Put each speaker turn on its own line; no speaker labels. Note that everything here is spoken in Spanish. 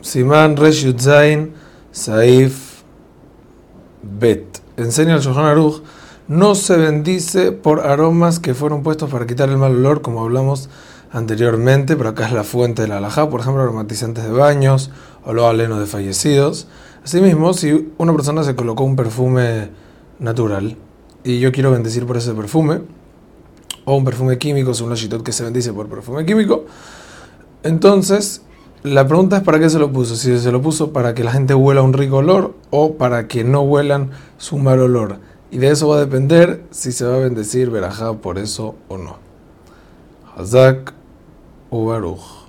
Simán Resh Yudzain Saif Bet. Enseña el Shulchan Aruch, no se bendice por aromas que fueron puestos para quitar el mal olor, como hablamos anteriormente, pero acá es la fuente de la alajá, por ejemplo, aromatizantes de baños o los alenos de fallecidos. Asimismo, si una persona se colocó un perfume natural y yo quiero bendecir por ese perfume, o un perfume químico, según la shitot que se bendice por perfume químico, entonces la pregunta es para qué se lo puso, si se lo puso para que la gente huela un rico olor o para que no huelan su mal olor. Y de eso va a depender si se va a bendecir verajá por eso o no. Hazak Ubaruch.